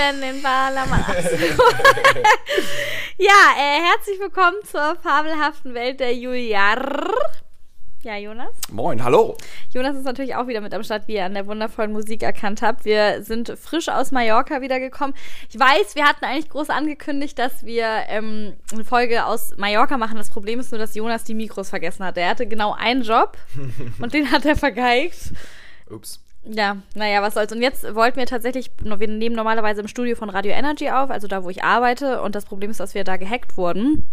Lieben den Ballermann. ja, äh, herzlich willkommen zur fabelhaften Welt der Juliar. Ja, Jonas? Moin, hallo. Jonas ist natürlich auch wieder mit am Start, wie ihr an der wundervollen Musik erkannt habt. Wir sind frisch aus Mallorca wiedergekommen. Ich weiß, wir hatten eigentlich groß angekündigt, dass wir ähm, eine Folge aus Mallorca machen. Das Problem ist nur, dass Jonas die Mikros vergessen hat. Er hatte genau einen Job und den hat er vergeigt. Ups. Ja, naja, was soll's. Und jetzt wollten wir tatsächlich, wir nehmen normalerweise im Studio von Radio Energy auf, also da, wo ich arbeite. Und das Problem ist, dass wir da gehackt wurden.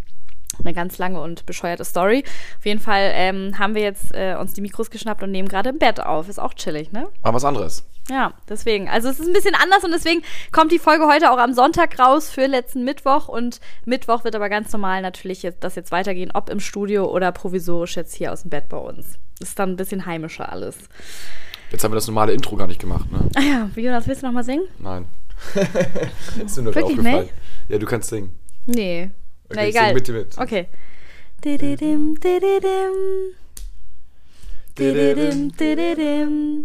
Eine ganz lange und bescheuerte Story. Auf jeden Fall ähm, haben wir jetzt äh, uns die Mikros geschnappt und nehmen gerade im Bett auf. Ist auch chillig, ne? Aber was anderes. Ja, deswegen. Also es ist ein bisschen anders und deswegen kommt die Folge heute auch am Sonntag raus für letzten Mittwoch. Und Mittwoch wird aber ganz normal natürlich jetzt, das jetzt weitergehen, ob im Studio oder provisorisch jetzt hier aus dem Bett bei uns. Ist dann ein bisschen heimischer alles. Jetzt haben wir das normale Intro gar nicht gemacht, ne? Ah ja, Jonas, willst du noch mal singen? Nein. ist mir nur Wirklich aufgefallen. nicht? Ja, du kannst singen. Nee. Na Okay, egal. sing mit dir mit. Okay. Dididim, dididim. Dididim, dididim.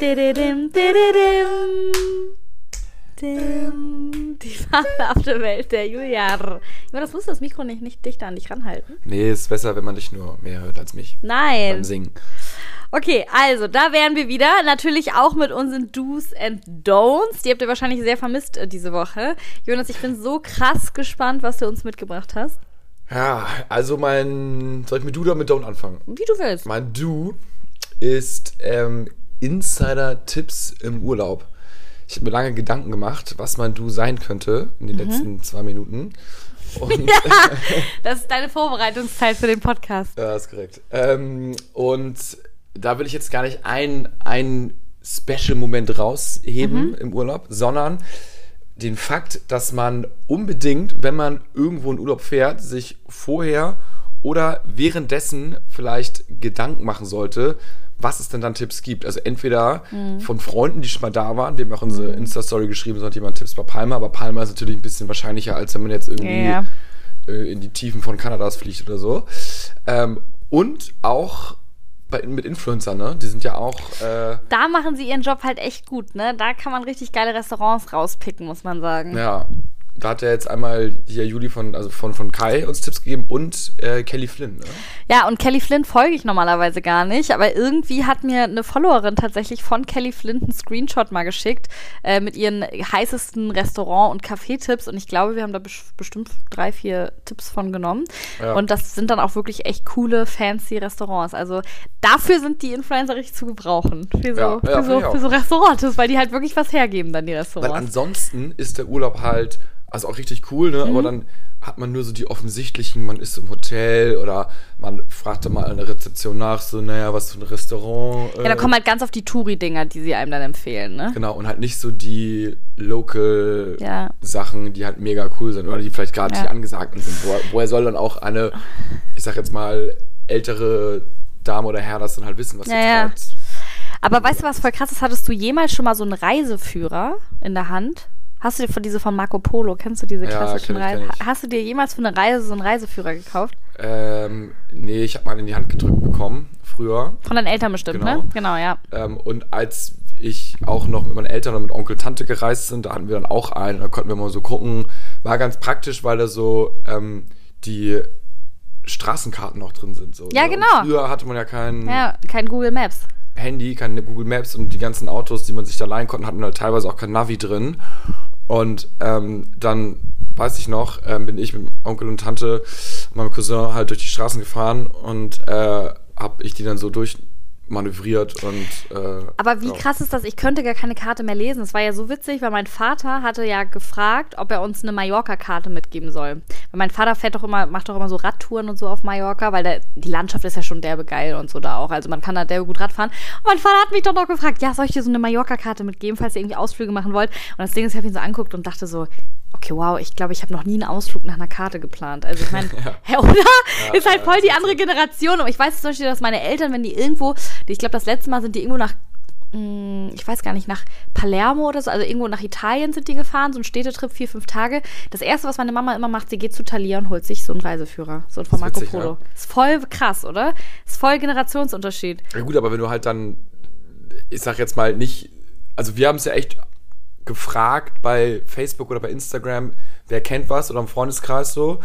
Dididim, dididim. Dim. Die fabelhafte Welt der Juliar. Jonas, musst du das Mikro nicht, nicht dichter an dich ranhalten? Nee, ist besser, wenn man dich nur mehr hört als mich Nein. beim Singen. Okay, also da wären wir wieder. Natürlich auch mit unseren Do's and Don'ts. Die habt ihr wahrscheinlich sehr vermisst äh, diese Woche. Jonas, ich bin so krass gespannt, was du uns mitgebracht hast. Ja, also mein. Soll ich mit Du oder mit Don't anfangen? Wie du willst. Mein Du ist ähm, Insider-Tipps im Urlaub. Ich habe mir lange Gedanken gemacht, was mein Du sein könnte in den letzten zwei Minuten. Und Das ist deine Vorbereitungszeit für den Podcast. Ja, ist korrekt. Ähm, und da will ich jetzt gar nicht ein, ein Special-Moment rausheben im Urlaub, sondern den Fakt, dass man unbedingt, wenn man irgendwo in Urlaub fährt, sich vorher oder währenddessen vielleicht Gedanken machen sollte, was es denn dann Tipps gibt. Also entweder von Freunden, die schon mal da waren, wir haben auch unsere Insta-Story geschrieben, sollte jemand Tipps bei Palma, aber Palma ist natürlich ein bisschen wahrscheinlicher, als wenn man jetzt irgendwie Ja. äh, in die Tiefen von Kanadas fliegt oder so. Ähm, und auch bei, mit Influencern, ne? Die sind ja auch. Äh, Da machen sie ihren Job halt echt gut, ne? Da kann man richtig geile Restaurants rauspicken, muss man sagen. ja, da hat ja jetzt einmal hier Juli von, also von, von Kai uns Tipps gegeben und äh, Kelly Flynn, ne? Ja, und Kelly Flint folge ich normalerweise gar nicht, aber irgendwie hat mir eine Followerin tatsächlich von Kelly Flint einen Screenshot mal geschickt äh, mit ihren heißesten Restaurant- und Café-Tipps und ich glaube, wir haben da bes- bestimmt drei, vier Tipps von genommen. Ja. Und das sind dann auch wirklich echt coole, fancy Restaurants. Also dafür sind die Influencer richtig zu gebrauchen. Für so, Ja, ja, für so, für so Restaurants, weil die halt wirklich was hergeben, dann die Weil Restaurants. ansonsten ist der Urlaub halt, also auch richtig cool, ne? Mhm. Aber dann hat man nur so die offensichtlichen, man ist im Hotel oder man fragt dann mal an der Rezeption nach, so, naja, was für ein Restaurant. Ja, da äh, kommen halt ganz auf die Touri-Dinger, die sie einem dann empfehlen, ne? Genau, und halt nicht so die local Ja. Sachen, die halt mega cool sind oder die vielleicht gerade Ja. die angesagten sind. Woher, woher soll dann auch eine, ich sag jetzt mal, ältere Dame oder Herr das dann halt wissen, was Ja, jetzt ja. gerade. Aber weißt du, was voll krass ist? Hattest du jemals schon mal so einen Reiseführer in der Hand? Hast du dir von diese von Marco Polo, kennst du diese Ja, klassischen ich, Reisen? Hast du dir jemals für eine Reise so einen Reiseführer gekauft? Ähm, nee, ich habe mal in die Hand gedrückt bekommen, früher. Von deinen Eltern bestimmt, Genau. ne? Genau, ja. Ähm, und als ich auch noch mit meinen Eltern und mit Onkel Tante gereist sind, da hatten wir dann auch einen. Da konnten wir mal so gucken. War ganz praktisch, weil da so ähm, die Straßenkarten auch drin sind. So, Ja, ne? Und genau. früher hatte man ja kein Ja, kein Google Maps. Handy, kein Google Maps und die ganzen Autos, die man sich da leihen konnte, hatten halt teilweise auch kein Navi drin. Und ähm, dann weiß ich noch, ähm, bin ich mit Onkel und Tante meinem Cousin halt durch die Straßen gefahren und äh, habe ich die dann so durchmanövriert und äh, Aber wie ja. krass ist das? Ich könnte gar keine Karte mehr lesen. Es war ja so witzig, weil mein Vater hatte ja gefragt, ob er uns eine Mallorca-Karte mitgeben soll. Weil mein Vater fährt doch immer, macht doch immer so Radtouren und so auf Mallorca, weil der, die Landschaft ist ja schon derbe geil und so da auch. Also man kann da derbe gut Rad fahren. Und mein Vater hat mich doch noch gefragt, ja, soll ich dir so eine Mallorca-Karte mitgeben, falls ihr irgendwie Ausflüge machen wollt? Und das Ding ist, ich habe ihn so anguckt und dachte so, okay, wow, ich glaube, ich habe noch nie einen Ausflug nach einer Karte geplant. Also ich meine, hä, oder? ist halt voll die andere Generation. Aber ich weiß zum Beispiel, dass meine Eltern, wenn die irgendwo, ich glaube, das letzte Mal sind die irgendwo nach mh, ich weiß gar nicht, nach Palermo oder so, also irgendwo nach Italien sind die gefahren, so ein Städtetrip, vier, fünf Tage. Das erste, was meine Mama immer macht, sie geht zu Thalia und holt sich so einen Reiseführer, so einen von Marco witzig, Polo. ne? Ist voll krass, oder? Ist voll Generationsunterschied. Ja gut, aber wenn du halt dann, ich sag jetzt mal nicht, also wir haben es ja echt gefragt bei Facebook oder bei Instagram, wer kennt was oder im Freundeskreis so.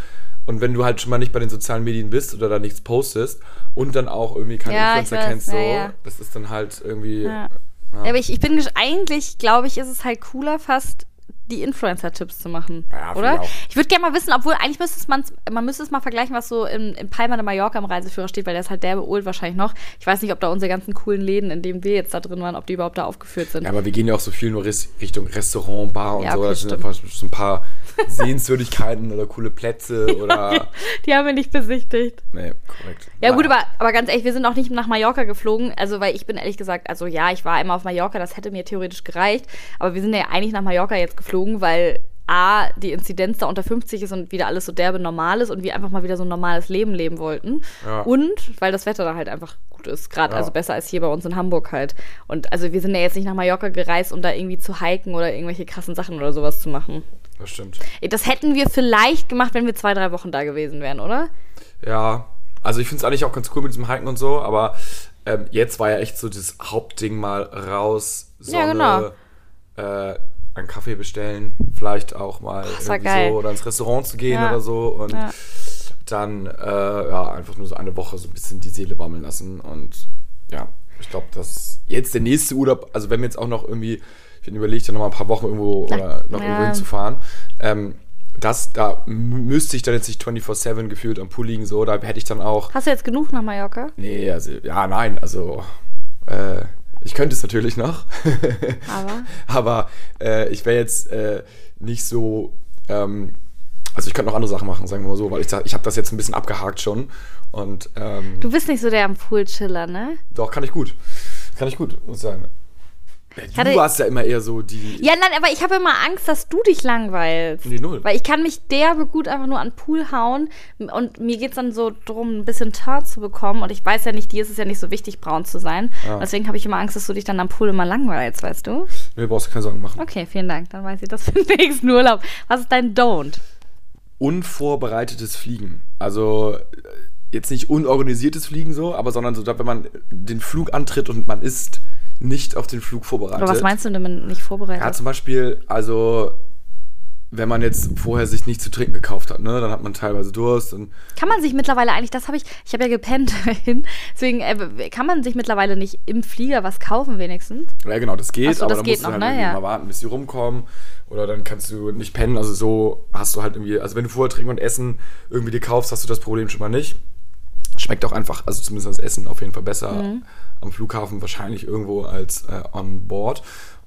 Und wenn du halt schon mal nicht bei den sozialen Medien bist oder da nichts postest und dann auch irgendwie keine Ja, Influencer kennst, so, ja, ja. das ist dann halt irgendwie. Ja. Aber ich, ich bin eigentlich, glaube ich, ist es halt cooler, fast die Influencer-Tipps zu machen. Ja, oder? ich. Ich würde gerne mal wissen, obwohl eigentlich müsste es man, man müsste es mal vergleichen, was so in, in Palma de Mallorca im Reiseführer steht, weil der ist halt derbe old wahrscheinlich noch. Ich weiß nicht, ob da unsere ganzen coolen Läden, in denen wir jetzt da drin waren, ob die überhaupt da aufgeführt sind. Ja, aber wir gehen ja auch so viel nur Richtung Restaurant, Bar und Ja, so. okay, Das sind stimmt. einfach so ein paar Sehenswürdigkeiten oder coole Plätze oder. Die haben wir nicht besichtigt. Nee, korrekt. Ja, gut, aber, aber ganz ehrlich, wir sind auch nicht nach Mallorca geflogen. Also, weil ich bin ehrlich gesagt, also ja, ich war einmal auf Mallorca, das hätte mir theoretisch gereicht. Aber wir sind ja eigentlich nach Mallorca jetzt geflogen, weil A, die Inzidenz da unter 50 ist und wieder alles so derbe normal ist und wir einfach mal wieder so ein normales Leben leben wollten. Ja. Und weil das Wetter da halt einfach gut ist. Gerade, Ja. also besser als hier bei uns in Hamburg halt. Und also wir sind ja jetzt nicht nach Mallorca gereist, um da irgendwie zu hiken oder irgendwelche krassen Sachen oder sowas zu machen. Das stimmt. Das hätten wir vielleicht gemacht, wenn wir zwei, drei Wochen da gewesen wären, oder? Ja, also ich finde es eigentlich auch ganz cool mit diesem Hiken und so, aber ähm, jetzt war ja echt so das Hauptding mal raus, Sonne, Ja, genau. äh, einen Kaffee bestellen, vielleicht auch mal war irgendwie geil. so oder ins Restaurant zu gehen Ja. oder so und Ja. dann äh, ja einfach nur so eine Woche so ein bisschen die Seele baumeln lassen und ja, ich glaube, dass jetzt der nächste Urlaub, also wenn wir jetzt auch noch irgendwie, ich bin überlegt, noch mal ein paar Wochen irgendwo oder noch ja. irgendwo hinzufahren, ähm, das, da müsste ich dann jetzt nicht 24-7 gefühlt am Pool liegen, so, da hätte ich dann auch, Hast du jetzt genug nach Mallorca? nee, also, ja, nein, also, äh, ich könnte es natürlich noch, Aber. aber äh, ich wäre jetzt äh, nicht so, ähm, also ich könnte noch andere Sachen machen, sagen wir mal so, weil ich, ich habe das jetzt ein bisschen abgehakt schon und ähm, Du bist nicht so der am Pool-Chiller, ne? doch, kann ich gut, kann ich gut, muss ich sagen. Ja, Du warst ja immer eher so die, Ja, nein, aber ich habe immer Angst, dass du dich langweilst. Nee, null. Weil ich kann mich derbe gut einfach nur an den Pool hauen und mir geht es dann so darum, ein bisschen Teint zu bekommen und ich weiß ja nicht, dir ist es ja nicht so wichtig, braun zu sein. Ja. Deswegen habe ich immer Angst, dass du dich dann am Pool immer langweilst, weißt du? nee, brauchst du keine Sorgen machen. Okay, vielen Dank. Dann weiß ich das für den nächsten Urlaub. Was ist dein Don't? unvorbereitetes Fliegen. Also äh, jetzt nicht unorganisiertes Fliegen so, aber sondern so, wenn man den Flug antritt und man ist nicht auf den Flug vorbereitet. Oder was meinst du denn nicht vorbereitet? Ja, zum Beispiel, also wenn man jetzt vorher sich nichts zu trinken gekauft hat, ne, dann hat man teilweise Durst und Kann man sich mittlerweile eigentlich, das habe ich, ich habe ja gepennt hin, deswegen äh, kann man sich mittlerweile nicht im Flieger was kaufen wenigstens? ja genau, das geht, so, aber das dann geht musst du noch, halt ne? irgendwie Ja. mal warten, bis die rumkommen oder dann kannst du nicht pennen, also so hast du halt irgendwie, also wenn du vorher Trinken und Essen irgendwie dir kaufst, hast du das Problem schon mal nicht. Schmeckt auch einfach, also zumindest das Essen auf jeden Fall besser Mhm. am Flughafen, wahrscheinlich irgendwo als äh, on board.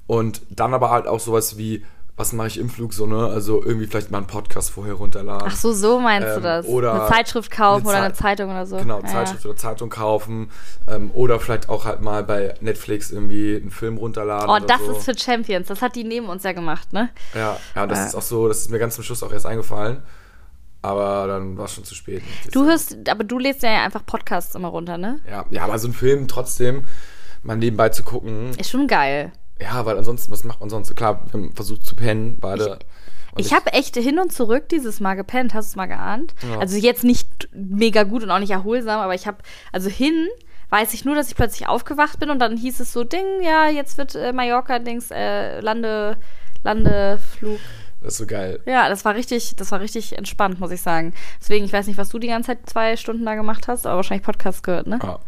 Und dann aber halt auch sowas wie, was mache ich im Flug so, ne? Also irgendwie vielleicht mal einen Podcast vorher runterladen. Ach so, so meinst du Ähm, das? oder eine Zeitschrift kaufen eine oder eine Zei- Zeitung oder so? Genau, Ja, Zeitschrift oder Zeitung kaufen. Ähm, oder vielleicht auch halt mal bei Netflix irgendwie einen Film runterladen. Oh, das so. ist für Champions. Das hat die neben uns ja gemacht, ne? Ja, ja, das Äh. ist auch so, das ist mir ganz zum Schluss auch erst eingefallen. Aber dann war es schon zu spät. Du hörst, aber du lädst ja einfach Podcasts immer runter, ne? Ja, ja, aber so ein Film trotzdem mal nebenbei zu gucken. Ist schon geil. Ja, weil ansonsten, was macht man sonst? Klar, wir haben versucht zu pennen, beide. Und Ich habe echt hin und zurück dieses Mal gepennt. Hast du es mal geahnt? Ja. Also jetzt nicht mega gut und auch nicht erholsam, aber ich habe, also hin weiß ich nur, dass ich plötzlich aufgewacht bin und dann hieß es so, Ding, ja, jetzt wird äh, Mallorca-Dings, äh, Lande, Landeflug. Das ist so geil. Ja, das war richtig, das war richtig entspannt, muss ich sagen. Deswegen, ich weiß nicht, was du die ganze Zeit zwei Stunden da gemacht hast, aber wahrscheinlich Podcast gehört, ne? Ja.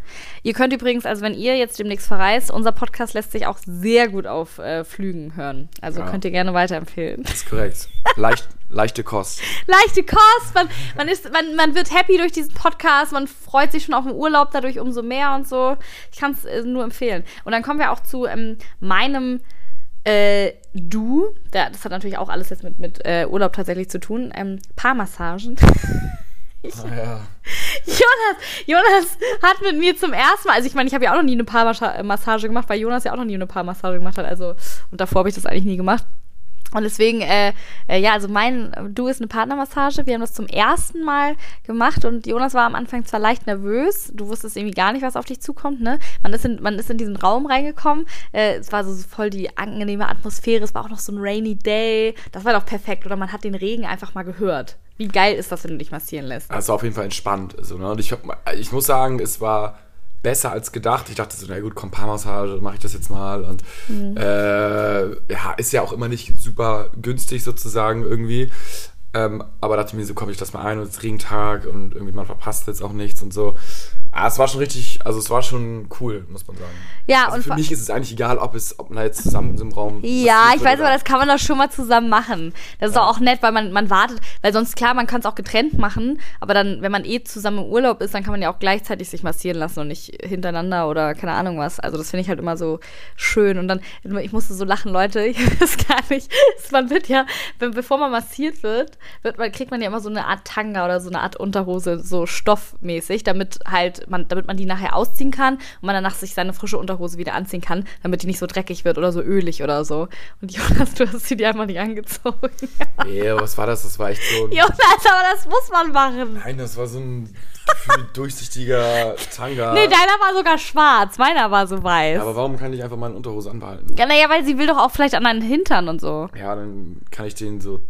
Ihr könnt übrigens, also wenn ihr jetzt demnächst verreist, unser Podcast lässt sich auch sehr gut auf äh, Flügen hören. Also Ja. könnt ihr gerne weiterempfehlen. Das ist korrekt. Leicht, leichte Kost. Leichte Kost, man, man, ist, man, man wird happy durch diesen Podcast, man freut sich schon auf den Urlaub dadurch umso mehr und so. Ich kann es äh, nur empfehlen. Und dann kommen wir auch zu ähm, meinem äh, Du, da, das hat natürlich auch alles jetzt mit, mit äh, Urlaub tatsächlich zu tun. Ähm, Paarmassagen. Ah, ja. Jonas, Jonas hat mit mir zum ersten Mal, also ich meine, ich habe ja auch noch nie eine Paarmassage gemacht, weil Jonas ja auch noch nie eine Paarmassage gemacht hat. Also, und davor habe ich das eigentlich nie gemacht. Und deswegen, äh, äh, ja, also mein Du ist eine Partnermassage. Wir haben das zum ersten Mal gemacht und Jonas war am Anfang zwar leicht nervös. Du wusstest irgendwie gar nicht, was auf dich zukommt, ne? Man ist in, man ist in diesen Raum reingekommen. Äh, es war so, so voll die angenehme Atmosphäre. Es war auch noch so ein rainy day. Das war doch perfekt. Oder man hat den Regen einfach mal gehört. Wie geil ist das, wenn du dich massieren lässt? War auf jeden Fall entspannt. Also, ne? Und ich, hab, ich muss sagen, es war besser als gedacht. Ich dachte so, na gut, komm, Paarmassage, mache ich das jetzt mal. Und Mhm. äh, ja, ist ja auch immer nicht super günstig sozusagen irgendwie. Ähm, aber dachte mir so, komm ich das mal ein und es ist Regentag und irgendwie man verpasst jetzt auch nichts und so. Ah, es war schon richtig, also es war schon cool, muss man sagen. Ja, also und für mich ist es eigentlich egal, ob es, ob man jetzt zusammen in so einem Raum. Ja, ich weiß, aber das kann man doch schon mal zusammen machen. Das ist Ja. auch nett, weil man, man wartet, weil sonst klar, man kann es auch getrennt machen, aber dann, wenn man eh zusammen im Urlaub ist, dann kann man ja auch gleichzeitig sich massieren lassen und nicht hintereinander oder keine Ahnung was. Also das finde ich halt immer so schön. Und dann, ich musste so lachen, Leute, ich weiß gar nicht. Man wird ja, wenn, bevor man massiert wird, wird man, kriegt man ja immer so eine Art Tanga oder so eine Art Unterhose, so stoffmäßig, damit halt man, damit man die nachher ausziehen kann und man danach sich seine frische Unterhose wieder anziehen kann, damit die nicht so dreckig wird oder so ölig oder so. Und Jonas, du hast sie dir einfach nicht angezogen. Nee, was war das? Das war echt so. ein- Jonas, aber das muss man machen. Nein, das war so ein durchsichtiger Tanga. Nee, deiner war sogar schwarz, meiner war so weiß. Ja, aber warum kann ich einfach meine Unterhose anbehalten? Ja, naja, weil sie will doch auch vielleicht an deinen Hintern und so. Ja, dann kann ich den so.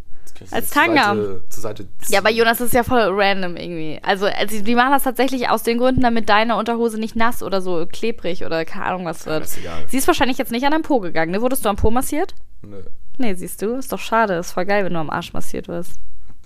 Als so zur Tanga. Seite, zur Seite. Ja, aber Jonas das ist ja voll random irgendwie. Also, also die machen das tatsächlich aus den Gründen, damit deine Unterhose nicht nass oder so klebrig oder keine Ahnung was wird. das ist egal. Sie ist wahrscheinlich jetzt nicht an deinem Po gegangen, ne? Wurdest du am Po massiert? Nö. Nee, siehst du, ist doch schade. Ist voll geil, wenn du am Arsch massiert wirst.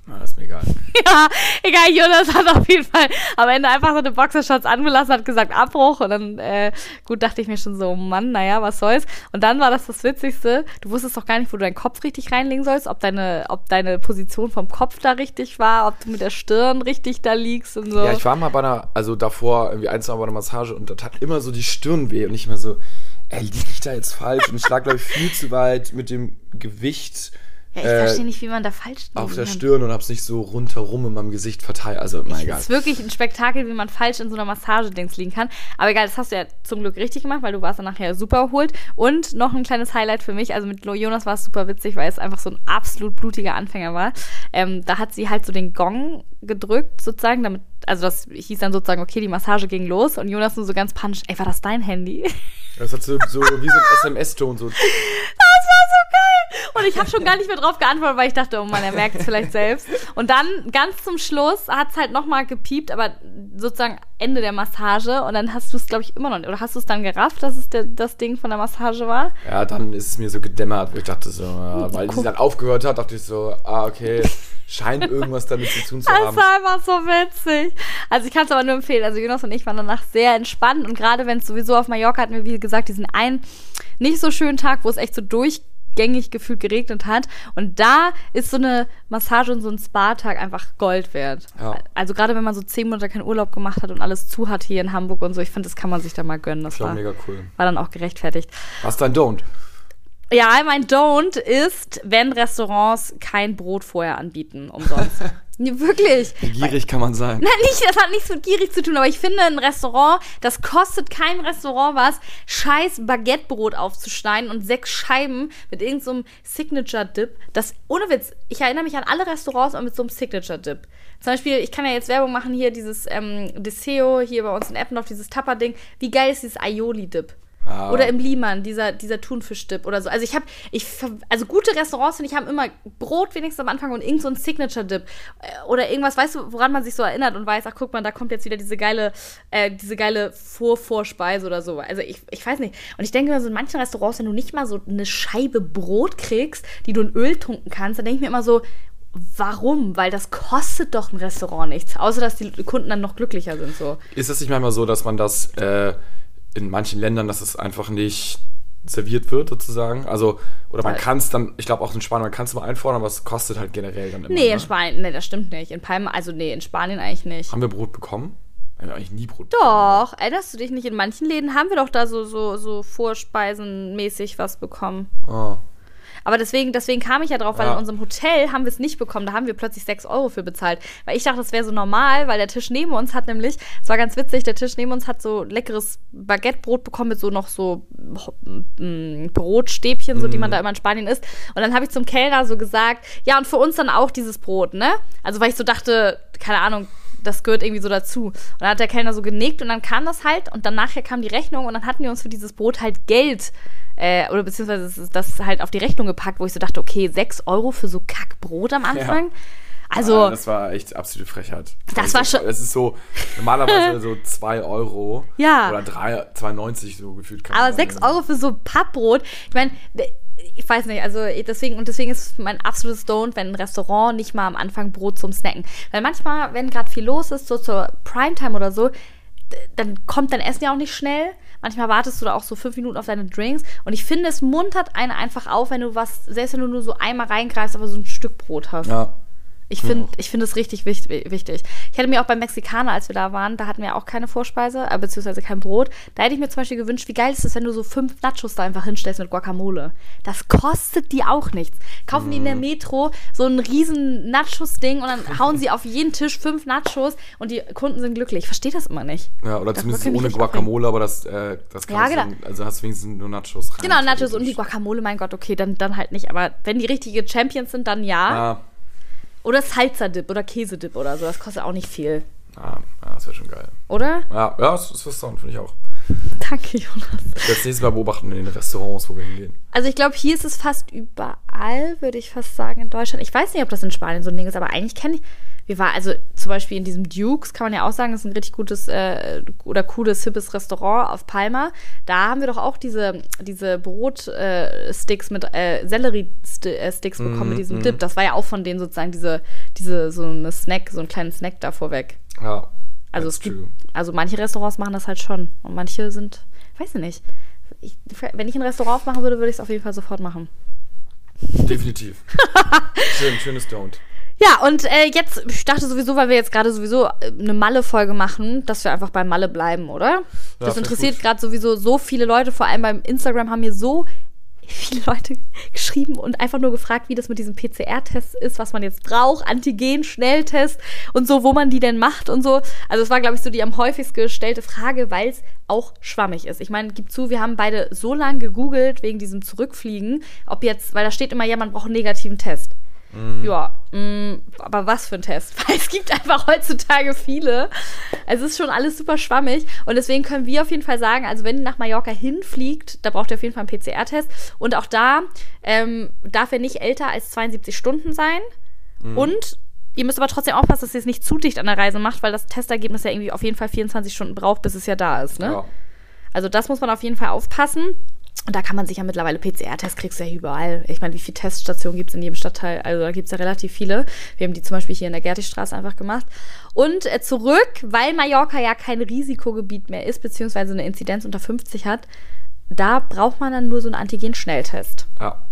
Na, ist mir egal. Ja, egal, Jonas hat auf jeden Fall am Ende einfach seine Boxershorts angelassen, hat gesagt Abbruch und dann, äh, gut, dachte ich mir schon so, Mann, naja, was soll's. Und dann war das das Witzigste, du wusstest doch gar nicht, wo du deinen Kopf richtig reinlegen sollst, ob deine, ob deine Position vom Kopf da richtig war, ob du mit der Stirn richtig da liegst und so. Ja, ich war mal bei einer, also davor irgendwie ein, zwei Mal bei einer Massage und das hat immer so die Stirn weh und ich immer so, ey, liege ich da jetzt falsch? Und ich lag, glaube ich, viel zu weit mit dem Gewicht Ja, ich äh, verstehe nicht, wie man da falsch auf der kann. Stirn und hab's nicht so rundherum in meinem Gesicht verteilt. Also, na egal. Es ist wirklich ein Spektakel, wie man falsch in so einer Massagedings liegen kann. Aber egal, das hast du ja zum Glück richtig gemacht, weil du warst dann nachher super erholt. Und noch ein kleines Highlight für mich, also mit Jonas war es super witzig, weil es einfach so ein absolut blutiger Anfänger war. Ähm, da hat sie halt so den Gong gedrückt, sozusagen, damit, also das hieß dann sozusagen, okay, die Massage ging los und Jonas nur so ganz panisch, ey, war das dein Handy? Das hat so, so wie so ein SMS-Ton, so. Das war so geil. Und ich habe schon gar nicht mehr drauf geantwortet, weil ich dachte, oh Mann, er merkt es vielleicht selbst. Und dann ganz zum Schluss hat es halt nochmal gepiept, aber sozusagen Ende der Massage. Und dann hast du es, glaube ich, immer noch nicht. Oder hast du es dann gerafft, dass es der, das Ding von der Massage war? Ja, dann ist es mir so gedämmert, wo ich dachte so, ja, weil sie dann aufgehört hat, dachte ich so, ah, okay, scheint irgendwas damit zu tun zu haben. War einfach so witzig. Also ich kann es aber nur empfehlen. Also Jonas und ich waren danach sehr entspannt. Und gerade wenn es sowieso auf Mallorca hatten wir, wie gesagt, diesen einen nicht so schönen Tag, wo es echt so durchgängig gefühlt geregnet hat. Und da ist so eine Massage und so ein Spa-Tag einfach Gold wert. Ja. Also gerade wenn man so zehn Monate keinen Urlaub gemacht hat und alles zu hat hier in Hamburg und so, ich finde, das kann man sich da mal gönnen. Das Das war mega cool. war dann auch gerechtfertigt. Was dein Don't? Ja, mein Don't ist, wenn Restaurants kein Brot vorher anbieten, umsonst. Nee, Wirklich. Wie gierig kann man sein? Nein, nicht, das hat nichts mit gierig zu tun, aber ich finde, ein Restaurant, das kostet keinem Restaurant was, scheiß Baguettebrot aufzuschneiden und sechs Scheiben mit irgendeinem Signature-Dip. Das, ohne Witz, ich erinnere mich an alle Restaurants mit so einem Signature-Dip. Zum Beispiel, ich kann ja jetzt Werbung machen, hier dieses ähm, Deseo, hier bei uns in Eppendorf, dieses Tapper-Ding. Wie geil ist dieses Aioli-Dip? Ah. Oder im Liman, dieser, dieser Thunfischdip oder so. Also ich habe, ich, also gute Restaurants, finde ich, haben immer Brot wenigstens am Anfang und irgend so ein Signature-Dip. Äh, Oder irgendwas, weißt du, woran man sich so erinnert und weiß, ach guck mal, da kommt jetzt wieder diese geile, äh, diese geile Vorvorspeise oder so. Also ich, ich weiß nicht. Und ich denke mir so, in manchen Restaurants, wenn du nicht mal so eine Scheibe Brot kriegst, die du in Öl tunken kannst, dann denke ich mir immer so, warum? Weil das kostet doch ein Restaurant nichts. Außer, dass die Kunden dann noch glücklicher sind so. Ist es nicht manchmal so, dass man das äh, in manchen Ländern, dass es einfach nicht serviert wird, sozusagen? Also, oder man Weil- kann es dann, ich glaube auch in Spanien, man kann es mal einfordern, aber es kostet halt generell dann immer. Nee, ne? in Spanien, nee, das stimmt nicht. In Palma, also nee, in Spanien eigentlich nicht. Haben wir Brot bekommen? Wir haben eigentlich nie Brot bekommen. Doch, erinnerst du dich nicht? In manchen Läden haben wir doch da so, so, so vorspeisenmäßig was bekommen. Ah. Aber deswegen, deswegen kam ich ja drauf, weil Ja. in unserem Hotel haben wir es nicht bekommen. Da haben wir plötzlich 6 Euro für bezahlt. Weil ich dachte, das wäre so normal, weil der Tisch neben uns hat nämlich, es war ganz witzig, der Tisch neben uns hat so leckeres Baguettebrot bekommen mit so noch so mm, Brotstäbchen, so die man da immer in Spanien isst. Und dann habe ich zum Kellner so gesagt, ja, und für uns dann auch dieses Brot, ne? Also weil ich so dachte, keine Ahnung, das gehört irgendwie so dazu. Und dann hat der Kellner so genickt und dann kam das halt und dann nachher kam die Rechnung und dann hatten die uns für dieses Brot halt Geld äh, oder beziehungsweise es ist das halt auf die Rechnung gepackt, wo ich so dachte, okay, 6 Euro für so Kackbrot am Anfang. Also, Ah, das war echt absolute Frechheit. Das war schon- Es ist so, normalerweise so 2 Euro. Ja. Oder 3, 2,90 so gefühlt. kann aber man 6 sagen. Euro für so Pappbrot. Ich meine, ich weiß nicht, also deswegen, und deswegen ist mein absolutes Don't, wenn ein Restaurant nicht mal am Anfang Brot zum Snacken. Weil manchmal, wenn gerade viel los ist, so zur Primetime oder so, dann kommt dein Essen ja auch nicht schnell. Manchmal wartest du da auch so fünf Minuten auf deine Drinks. Und ich finde, es muntert einen einfach auf, wenn du was, selbst wenn du nur so einmal reingreifst, aber so ein Stück Brot hast. Ja. Ich finde ich find das richtig wich- wichtig. Ich hätte mir auch beim Mexikaner, als wir da waren, da hatten wir auch keine Vorspeise, äh, beziehungsweise kein Brot. Da hätte ich mir zum Beispiel gewünscht, wie geil ist es, wenn du so fünf Nachos da einfach hinstellst mit Guacamole. Das kostet die auch nichts. Kaufen die in der Metro so ein riesen Nachos-Ding und dann hauen sie auf jeden Tisch fünf Nachos und die Kunden sind glücklich. Ich verstehe das immer nicht. Ja, oder Das zumindest ohne Guacamole, aber das, äh, das kann Ja, ja, genau. also hast du wenigstens nur Nachos rein. Genau, Nachos und die. Guacamole, mein Gott, okay, dann, dann halt nicht. Aber wenn die richtige Champions sind, dann ja. Ja, Oder Salsa-Dip oder Käsedip oder so. Das kostet auch nicht viel. ja das wäre schon geil. Oder? Ja, ja, das ist was Sound, finde ich auch. Danke, Jonas. Das nächste Mal beobachten in den Restaurants, wo wir hingehen. Also ich glaube, hier ist es fast überall, würde ich fast sagen, in Deutschland. Ich weiß nicht, ob das in Spanien so ein Ding ist, aber eigentlich kenne ich. Wir waren also zum Beispiel in diesem Dukes, kann man ja auch sagen, das ist ein richtig gutes äh, oder cooles, hippes Restaurant auf Palma. Da haben wir doch auch diese, diese Brotsticks äh, mit äh, Sellerie-Sticks bekommen mit diesem Dip. Das war ja auch von denen sozusagen diese, diese so eine Snack, so einen kleinen Snack da vorweg. Ja. Also es gibt, true. also manche Restaurants machen das halt schon und manche sind, weiß ich nicht. Ich, wenn ich ein Restaurant aufmachen würde, würde ich es auf jeden Fall sofort machen. Definitiv. Schön, schönes Don't. Ja, und äh, jetzt, ich dachte sowieso, weil wir jetzt gerade sowieso äh, eine Malle-Folge machen, dass wir einfach bei Malle bleiben, oder? das interessiert gerade sowieso so viele Leute, vor allem beim Instagram haben mir so viele Leute geschrieben und einfach nur gefragt, wie das mit diesem PCR-Test ist, was man jetzt braucht, Antigen-Schnelltest und so, wo man die denn macht und so. Also es war, glaube ich, so die am häufigst gestellte Frage, weil es auch schwammig ist. Ich meine, gib zu, wir haben beide so lange gegoogelt wegen diesem Zurückfliegen, ob jetzt, weil da steht immer, ja, man braucht einen negativen Test. Ja, mh, aber was für ein Test? Weil es gibt einfach heutzutage viele. Es ist schon alles super schwammig und deswegen können wir auf jeden Fall sagen, also wenn ihr nach Mallorca hinfliegt, da braucht ihr auf jeden Fall einen PCR-Test und auch da ähm, darf er nicht älter als 72 Stunden sein und Ihr müsst aber trotzdem aufpassen, dass ihr es nicht zu dicht an der Reise macht, weil das Testergebnis ja irgendwie auf jeden Fall 24 Stunden braucht, bis es ja da ist. Ne? Ja. Also das muss man auf jeden Fall aufpassen. Und da kann man sich ja mittlerweile PCR-Tests kriegst du ja überall. Ich meine, wie viele Teststationen gibt es in jedem Stadtteil? Also da gibt es ja relativ viele. Wir haben die zum Beispiel hier in der Gertigstraße einfach gemacht. Und äh, zurück, weil Mallorca ja kein Risikogebiet mehr ist, beziehungsweise eine Inzidenz unter 50 hat, da braucht man dann nur so einen Antigen-Schnelltest. Ja.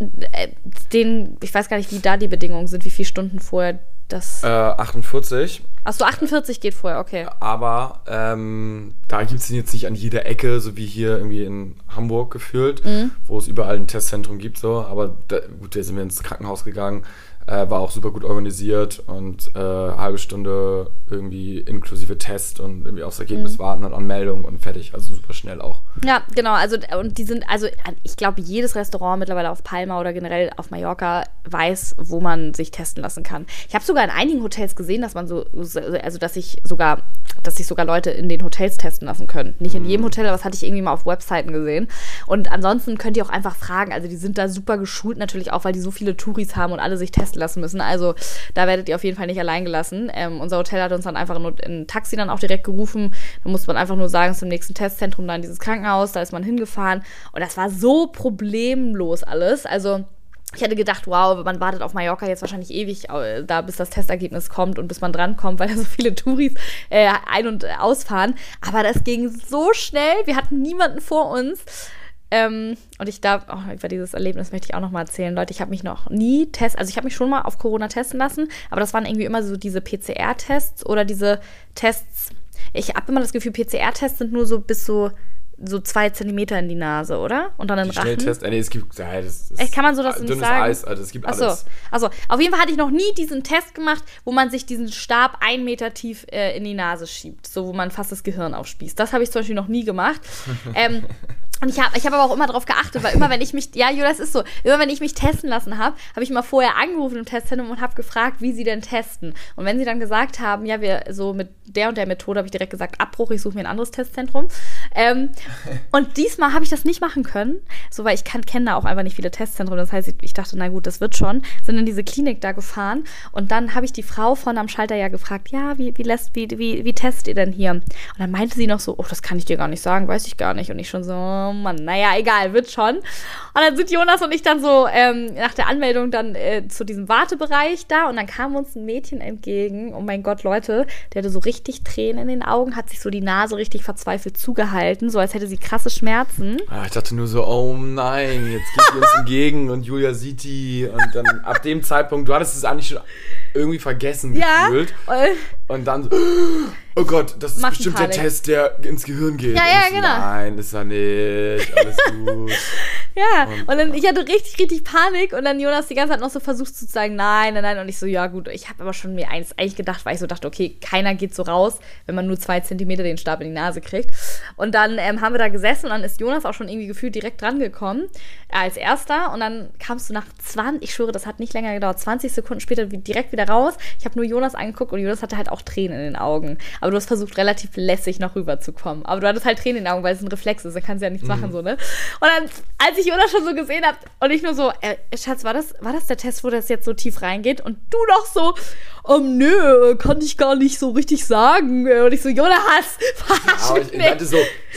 Äh, Den, ich weiß gar nicht, wie da die Bedingungen sind, wie viele Stunden vorher das. Äh, 48. Achso, 48 geht vorher, okay. Aber ähm, da gibt es ihn jetzt nicht an jeder Ecke, so wie hier irgendwie in Hamburg gefühlt, Mhm. wo es überall ein Testzentrum gibt. So. Aber da, gut, da sind wir ins Krankenhaus gegangen, äh, war auch super gut organisiert und äh, halbe Stunde irgendwie inklusive Test und irgendwie aufs Mhm. Ergebnis warten und Anmeldung und fertig. Also super schnell auch. Ja, genau. Also, und die sind, also ich glaube, jedes Restaurant mittlerweile auf Palma oder generell auf Mallorca weiß, wo man sich testen lassen kann. Ich habe sogar in einigen Hotels gesehen, dass man so, also dass sich sogar, dass sich sogar Leute in den Hotels testen lassen können. Nicht in jedem Hotel, aber das hatte ich irgendwie mal auf Webseiten gesehen. Und ansonsten könnt ihr auch einfach fragen. Also die sind da super geschult natürlich auch, weil die so viele Touris haben und alle sich testen lassen müssen. Also da werdet ihr auf jeden Fall nicht allein gelassen. Ähm, unser Hotel hat uns dann einfach in ein Taxi dann auch direkt gerufen. Da musste man einfach nur sagen, im nächsten Testzentrum da in dieses Krankenhaus. Da ist man hingefahren. Und das war so problemlos alles. Also ich hätte gedacht, wow, man wartet auf Mallorca jetzt wahrscheinlich ewig äh, da, bis das Testergebnis kommt und bis man drankommt, weil da so viele Touris äh, ein- und ausfahren. Aber das ging so schnell. Wir hatten niemanden vor uns. Ähm, und ich darf, oh, über dieses Erlebnis möchte ich auch noch mal erzählen. Leute, ich habe mich noch nie testen, also ich habe mich schon mal auf Corona testen lassen, aber das waren irgendwie immer so diese PCR-Tests oder diese Tests. Ich habe immer das Gefühl, PCR-Tests sind nur so bis so, so zwei Zentimeter in die Nase, oder? Und dann in den Rachen. Schnelltest, äh, nee, es gibt, ja, das ist kann man so das nicht dünnes sagen? Eis, also es gibt Achso, alles. also auf jeden Fall hatte ich noch nie diesen Test gemacht, wo man sich diesen Stab einen Meter tief äh, in die Nase schiebt, so wo man fast das Gehirn aufspießt. Das habe ich zum Beispiel noch nie gemacht. ähm, Und ich habe ich hab aber auch immer darauf geachtet, weil immer wenn ich mich, ja, Jonas ist so, immer wenn ich mich testen lassen habe, habe ich mal vorher angerufen im Testzentrum und habe gefragt, wie sie denn testen. Und wenn sie dann gesagt haben, ja, wir so mit der und der Methode, habe ich direkt gesagt, Abbruch, ich suche mir ein anderes Testzentrum. Ähm, und diesmal habe ich das nicht machen können, so weil ich kenne da auch einfach nicht viele Testzentren. Das heißt, ich dachte, na gut, das wird schon. Sind in diese Klinik da gefahren und dann habe ich die Frau von am Schalter ja gefragt, ja, wie, wie lässt, wie, wie, wie testet ihr denn hier? Und dann meinte sie noch so, oh, das kann ich dir gar nicht sagen, weiß ich gar nicht. Und ich schon so, Mann, naja, egal, wird schon. Und dann sind Jonas und ich dann so ähm, nach der Anmeldung dann äh, zu diesem Wartebereich da und dann kam uns ein Mädchen entgegen. Oh mein Gott, Leute, der hatte so richtig Tränen in den Augen, hat sich so die Nase richtig verzweifelt zugehalten, so als hätte sie krasse Schmerzen. Ah, ich dachte nur so, oh nein, jetzt geht sie uns entgegen und Julia sieht die und dann ab dem Zeitpunkt, du hattest es eigentlich schon irgendwie vergessen ja, gefühlt. Und dann so, oh Gott, das ist bestimmt der Test, der ins Gehirn geht. Ja, ja, genau. Nein, ist er nicht. Alles gut. ja, und, und, dann, ich hatte richtig, richtig Panik und dann Jonas die ganze Zeit noch so versucht zu sagen, nein, nein, nein. Und ich so, ja gut, ich habe aber schon mir eins eigentlich gedacht, weil ich so dachte, okay, keiner geht so raus, wenn man nur zwei Zentimeter den Stab in die Nase kriegt. Und dann ähm, haben wir da gesessen und dann ist Jonas auch schon irgendwie gefühlt direkt dran gekommen, äh, als erster. Und dann kamst du nach 20, ich schwöre, das hat nicht länger gedauert, 20 Sekunden später direkt wieder raus. Ich habe nur Jonas angeguckt und Jonas hatte halt auch Tränen in den Augen. Aber du hast versucht, relativ lässig noch rüberzukommen. Aber du hattest halt Tränen in den Augen, weil es ein Reflex ist, da kannst du ja nichts mhm. machen, so, ne? Und dann, als ich Jonas schon so gesehen habe und ich nur so, äh, Schatz, war das, war das der Test, wo das jetzt so tief reingeht? Und du noch so, um, nö, kann ich gar nicht so richtig sagen. Und ich so, Jonas, verarsch ja, ich, ich hatte so,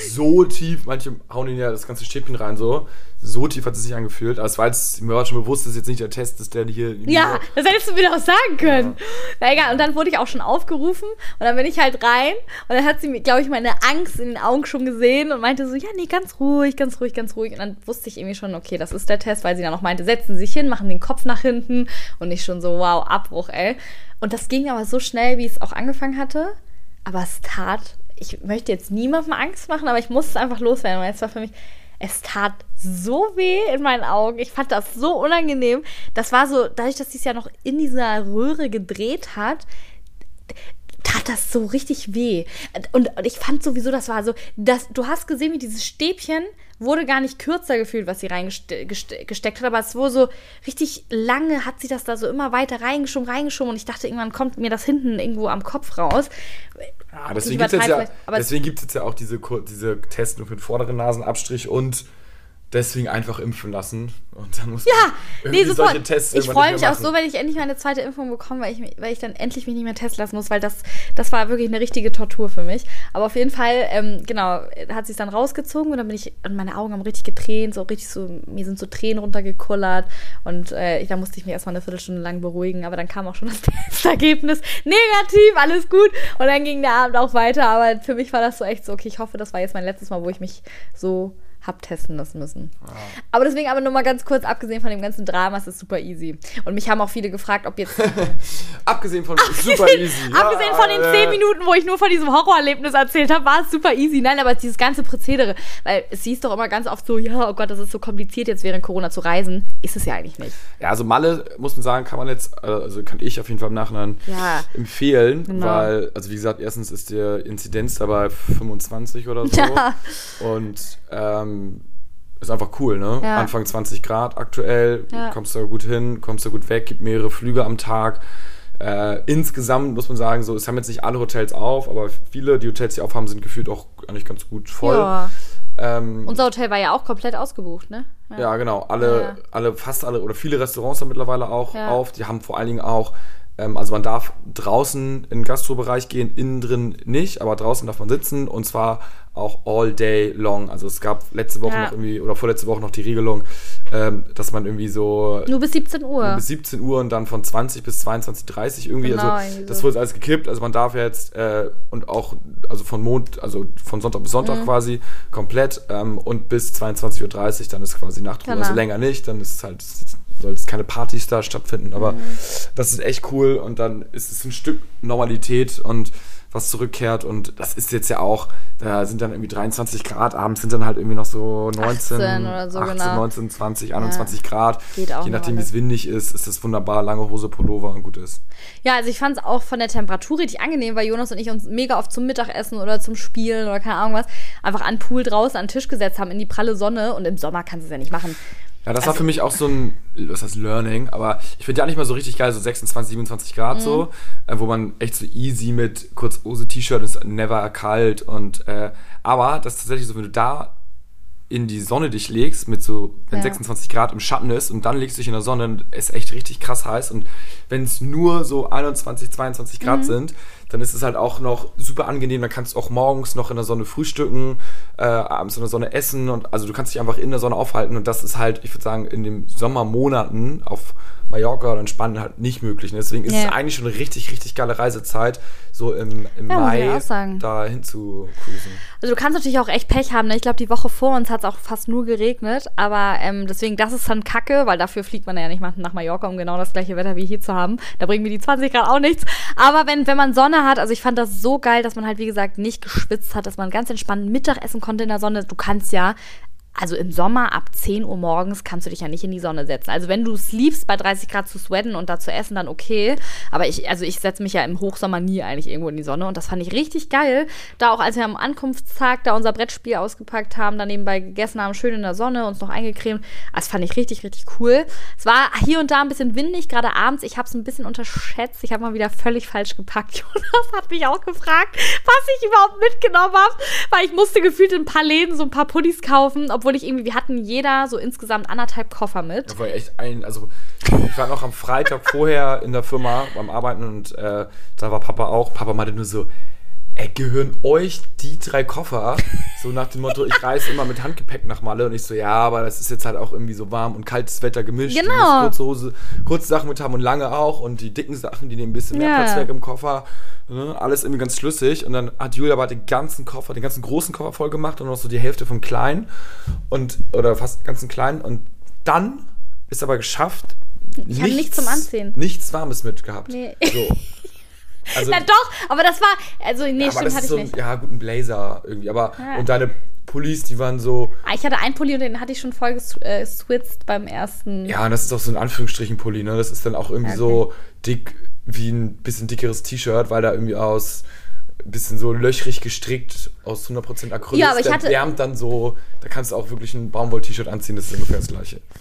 so tief, manche hauen ihn ja das ganze Stäbchen rein, so so tief hat es sich angefühlt. Aber es war jetzt, mir war schon bewusst, dass jetzt nicht der Test ist, der hier. Ja, das hättest du mir doch sagen können. Ja. Na egal, und dann wurde ich auch schon aufgerufen und dann bin ich halt rein und dann hat sie, glaube ich, meine Angst in den Augen schon gesehen und meinte so, ja, nee, ganz ruhig, ganz ruhig, ganz ruhig. Und dann wusste ich irgendwie schon, okay, das ist der Test, weil sie dann auch meinte, setzen Sie sich hin, machen den Kopf nach hinten und ich schon so, wow, Abbruch, ey. Und das ging aber so schnell, wie es auch angefangen hatte. Aber es tat, ich möchte jetzt niemandem Angst machen, aber ich musste es einfach loswerden, weil es war für mich, es tat so weh in meinen Augen. Ich fand das so unangenehm. Das war so, dadurch, dass sie es ja noch in dieser Röhre gedreht hat, tat das so richtig weh. Und, und ich fand sowieso, das war so, dass du hast gesehen, wie dieses Stäbchen wurde gar nicht kürzer gefühlt, was sie reingesteckt hat, aber es wurde so richtig lange, hat sie das da so immer weiter reingeschoben, reingeschoben und ich dachte, irgendwann kommt mir das hinten irgendwo am Kopf raus. Ja, deswegen gibt es ja, jetzt ja auch diese, diese Tests für den vorderen Nasenabstrich und deswegen einfach impfen lassen. Und dann muss ja, nee, super. solche Tests Ich freue mich auch so, wenn ich endlich meine zweite Impfung bekomme, weil ich, weil ich dann endlich mich nicht mehr testen lassen muss, weil das, das war wirklich eine richtige Tortur für mich. Aber auf jeden Fall, ähm, genau, hat sie es dann rausgezogen und dann bin ich, und meine Augen haben richtig getränt, so richtig so, mir sind so Tränen runtergekullert und äh, da musste ich mich erstmal eine Viertelstunde lang beruhigen, aber dann kam auch schon das Testergebnis negativ, alles gut. Und dann ging der Abend auch weiter, aber für mich war das so echt so, okay, ich hoffe, das war jetzt mein letztes Mal, wo ich mich so hab testen lassen müssen. Ah. Aber deswegen aber nur mal ganz kurz, abgesehen von dem ganzen Drama, ist es super easy. Und mich haben auch viele gefragt, ob jetzt... abgesehen von super easy. abgesehen von den zehn Minuten, wo ich nur von diesem Horrorerlebnis erzählt habe, war es super easy. Nein, aber dieses ganze Prozedere, weil es hieß doch immer ganz oft so, ja, oh Gott, das ist so kompliziert jetzt während Corona zu reisen. Ist es ja eigentlich nicht. Ja, also Malle, muss man sagen, kann man jetzt, äh, also kann ich auf jeden Fall im Nachhinein ja. empfehlen, genau. weil, also wie gesagt, erstens ist der Inzidenz dabei 25 oder so. Ja. Und ähm, ist einfach cool, ne? Ja. Anfang 20 Grad aktuell, ja. kommst da gut hin, kommst da gut weg, gibt mehrere Flüge am Tag. Äh, insgesamt muss man sagen, so, es haben jetzt nicht alle Hotels auf, aber viele, die Hotels, die aufhaben, sind gefühlt auch eigentlich ganz gut voll. Ja. Ähm, Unser Hotel war ja auch komplett ausgebucht, ne? Ja, ja genau. Alle, alle, fast alle oder viele Restaurants haben mittlerweile auch auf. Die haben vor allen Dingen auch also man darf draußen in den Gastrobereich gehen, innen drin nicht, aber draußen darf man sitzen und zwar auch all day long. Also es gab letzte Woche ja. noch irgendwie oder vorletzte Woche noch die Regelung, ähm, dass man irgendwie so nur bis 17 Uhr. bis 17 Uhr und dann von 20 bis 22:30 irgendwie. Genau, also irgendwie das so. wurde alles gekippt. Also man darf jetzt äh, und auch also von Mond, also von Sonntag bis Sonntag mhm. quasi komplett ähm, und bis 22:30 Uhr dann ist quasi Nachtruhe. Genau. Also länger nicht, dann ist es halt soll es keine Partys da stattfinden, aber mhm. das ist echt cool und dann ist es ein Stück Normalität und was zurückkehrt. Und das ist jetzt ja auch, da sind dann irgendwie 23 Grad, abends sind dann halt irgendwie noch so 19, 18 oder so, 18 genau. 19, 20, 21 Grad. Geht auch Je nachdem, wie es windig ist, ist das wunderbar. Lange Hose, Pullover und gut ist. Ja, also ich fand es auch von der Temperatur richtig angenehm, weil Jonas und ich uns mega oft zum Mittagessen oder zum Spielen oder keine Ahnung was einfach an Pool draußen an den Tisch gesetzt haben in die pralle Sonne und im Sommer kannst du es ja nicht machen. Ja, das war Also- für mich auch so ein, was heißt Learning, aber ich finde ja nicht mal so richtig geil, so 26, 27 Grad so, Mhm. äh, wo man echt so easy mit kurz Hose, T-Shirt ist never kalt und, äh, aber das ist tatsächlich so, wenn du da in die Sonne dich legst, mit so, wenn Ja. 26 Grad im Schatten ist und dann legst du dich in der Sonne, und es ist echt richtig krass heiß und wenn es nur so 21, 22 Mhm. Grad sind, dann ist es halt auch noch super angenehm, dann kannst du auch morgens noch in der Sonne frühstücken, äh, abends in der Sonne essen und also du kannst dich einfach in der Sonne aufhalten und das ist halt, ich würde sagen, in den Sommermonaten auf Mallorca oder in Spanien halt nicht möglich. ne? Deswegen ist Ja. es eigentlich schon eine richtig, richtig geile Reisezeit, so im, im Ja, Mai da hin zu cruisen. Also du kannst natürlich auch echt Pech haben. Ne? Ich glaube, die Woche vor uns hat es auch fast nur geregnet. Aber ähm, deswegen, das ist dann kacke, weil dafür fliegt man ja nicht mal nach Mallorca, um genau das gleiche Wetter wie hier zu haben. Da bringen mir die 20 Grad auch nichts. Aber wenn, wenn man Sonne hat, also ich fand das so geil, dass man halt, wie gesagt, nicht geschwitzt hat, dass man ganz entspannt Mittag essen konnte in der Sonne. Du kannst ja also im Sommer ab 10 Uhr morgens kannst du dich ja nicht in die Sonne setzen. Also wenn du es liebst, bei 30 Grad zu sweaten und da zu essen, dann okay. Aber ich, also ich setze mich ja im Hochsommer nie eigentlich irgendwo in die Sonne. Und das fand ich richtig geil. Da auch als wir am Ankunftstag da unser Brettspiel ausgepackt haben, dann nebenbei gegessen haben, schön in der Sonne, uns noch eingecremt. Das fand ich richtig, richtig cool. Es war hier und da ein bisschen windig, gerade abends. Ich habe es ein bisschen unterschätzt. Ich habe mal wieder völlig falsch gepackt. Jonas hat mich auch gefragt, was ich überhaupt mitgenommen habe. Weil ich musste gefühlt in ein paar Läden so ein paar Pullis kaufen, obwohl ich irgendwie, wir hatten jeder so insgesamt anderthalb Koffer mit. Das war echt ein, also ich war noch am Freitag vorher in der Firma beim Arbeiten und äh, da war Papa auch. Papa meinte nur so, ey, gehören euch die drei Koffer? So nach dem Motto, ich reise immer mit Handgepäck nach Malle und ich so, ja, aber das ist jetzt halt auch irgendwie so warm und kaltes Wetter gemischt. Genau. Kurze Hose, kurze Sachen mit haben und lange auch und die dicken Sachen, die nehmen ein bisschen mehr Ja. Platz weg im Koffer. Ne? Alles irgendwie ganz schlüssig und dann hat Julia aber den ganzen Koffer, den ganzen großen Koffer voll gemacht und noch so die Hälfte vom kleinen und oder fast den ganzen kleinen und dann ist aber geschafft, Ich hatte nichts zum Anziehen. Nichts Warmes mitgehabt. Nee. So. Also, Na doch, aber das war, also nee, aber stimmt, das hatte ich so, nicht. ja, guten Blazer irgendwie. Aber, Ja. und deine Pullis, die waren so, Ah, Ich hatte einen Pulli und den hatte ich schon voll äh, geswitzt beim ersten. ja, und das ist auch so ein Anführungsstrichen-Pulli, ne? Das ist dann auch irgendwie Okay. so dick wie ein bisschen dickeres T-Shirt, weil da irgendwie aus bisschen so löchrig gestrickt aus 100% Acryl. Ja, aber ich hatte- wärmt dann so, da kannst du auch wirklich ein Baumwoll-T-Shirt anziehen, das ist ungefähr das gleiche.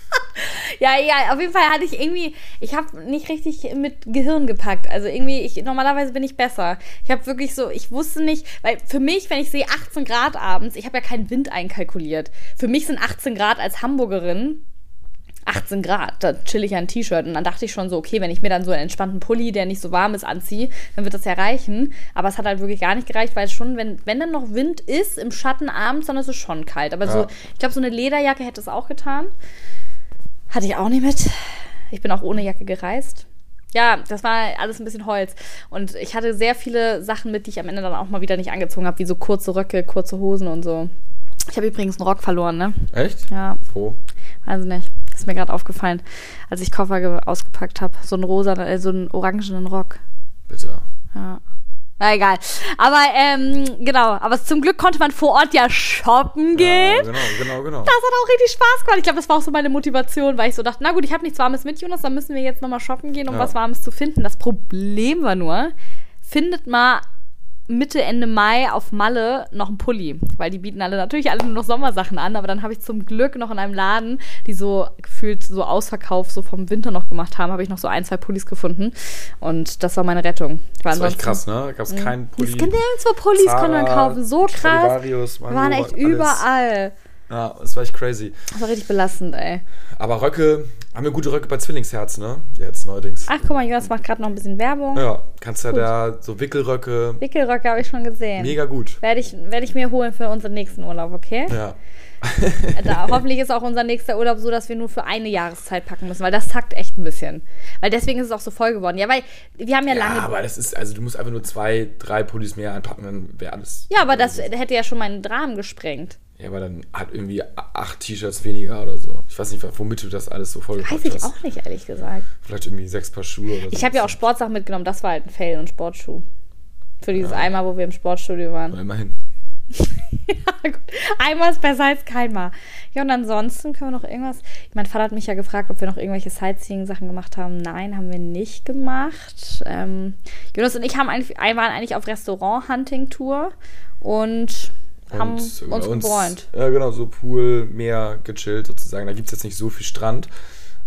Ja, ja, auf jeden Fall hatte ich irgendwie, ich habe nicht richtig mit Gehirn gepackt. Also irgendwie, ich, normalerweise bin ich besser. Ich habe wirklich so, ich wusste nicht, weil für mich, wenn ich sehe 18 Grad abends, ich habe ja keinen Wind einkalkuliert. Für mich sind 18 Grad als Hamburgerin 18 Grad, da chill ich ein T-Shirt. Und dann dachte ich schon so, okay, wenn ich mir dann so einen entspannten Pulli, der nicht so warm ist, anziehe, dann wird das ja reichen. Aber es hat halt wirklich gar nicht gereicht, weil schon, wenn, wenn dann noch Wind ist im Schatten abends, dann ist es schon kalt. Aber so, Ja. ich glaube, so eine Lederjacke hätte es auch getan. Hatte ich auch nicht mit. Ich bin auch ohne Jacke gereist. Ja, das war alles ein bisschen Holz. Und ich hatte sehr viele Sachen mit, die ich am Ende dann auch mal wieder nicht angezogen habe, wie so kurze Röcke, kurze Hosen und so. Ich habe übrigens einen Rock verloren, ne? Echt? Ja, Wo? weiß nicht. Ist mir gerade aufgefallen, als ich Koffer ge- ausgepackt habe. So einen rosa, äh, so einen orangenen Rock. Bitte. Ja. Na egal. Aber ähm, genau. Aber zum Glück konnte man vor Ort ja shoppen gehen. Ja, genau, genau, genau. Das hat auch richtig Spaß gemacht. Ich glaube, das war auch so meine Motivation, weil ich so dachte, na gut, ich habe nichts Warmes mit, Jonas, dann müssen wir jetzt nochmal shoppen gehen, um Ja. was Warmes zu finden. Das Problem war nur, findet mal Mitte, Ende Mai auf Malle noch einen Pulli, weil die bieten alle natürlich alle nur noch Sommersachen an, aber dann habe ich zum Glück noch in einem Laden, die so gefühlt so Ausverkauf so vom Winter noch gemacht haben, habe ich noch so ein, zwei Pullis gefunden und das war meine Rettung. Weil Das war echt krass, ne? Da gab es keinen Pulli. Es gibt nirgendwo Pullis, konnte man Zara, kaufen. So krass. Mango, waren echt alles. überall. Ja, das war echt crazy. Das war richtig belastend, ey. Aber Röcke, haben wir gute Röcke bei Zwillingsherz, ne? Jetzt neuerdings. Ach, guck mal, Jonas macht gerade noch ein bisschen Werbung. Ja, kannst ja da so Wickelröcke, Wickelröcke habe ich schon gesehen. mega gut. Werde ich, werd ich mir holen für unseren nächsten Urlaub, okay? Ja. Da, hoffentlich ist auch unser nächster Urlaub so, dass wir nur für eine Jahreszeit packen müssen, weil das zackt echt ein bisschen. Weil deswegen ist es auch so voll geworden. Ja, weil wir haben ja, Ja, lange. aber das ist, also du musst einfach nur zwei, drei Pullis mehr einpacken, dann wäre alles. ja, aber das hätte ja schon meinen Rahmen gesprengt. Ja, aber dann hat irgendwie acht T-Shirts weniger oder so. Ich weiß nicht, womit du das alles so voll Weiß ich auch nicht, ehrlich gesagt. Vielleicht irgendwie sechs Paar Schuhe oder so. Ich habe ja auch Sportsachen mitgenommen, das war halt ein Fail und Sportschuh. Für dieses einmal, wo wir im Sportstudio waren. Na, immerhin. ja, gut. Einmal ist besser als keinmal. Ja, und ansonsten können wir noch irgendwas. Mein Vater hat mich ja gefragt, ob wir noch irgendwelche Sightseeing-Sachen gemacht haben. Nein, haben wir nicht gemacht. Ähm, Jonas und ich haben eigentlich, waren eigentlich auf Restaurant-Hunting-Tour und, haben uns, uns gebräunt. Ja, genau, so Pool, Meer, gechillt sozusagen. Da gibt es jetzt nicht so viel Strand.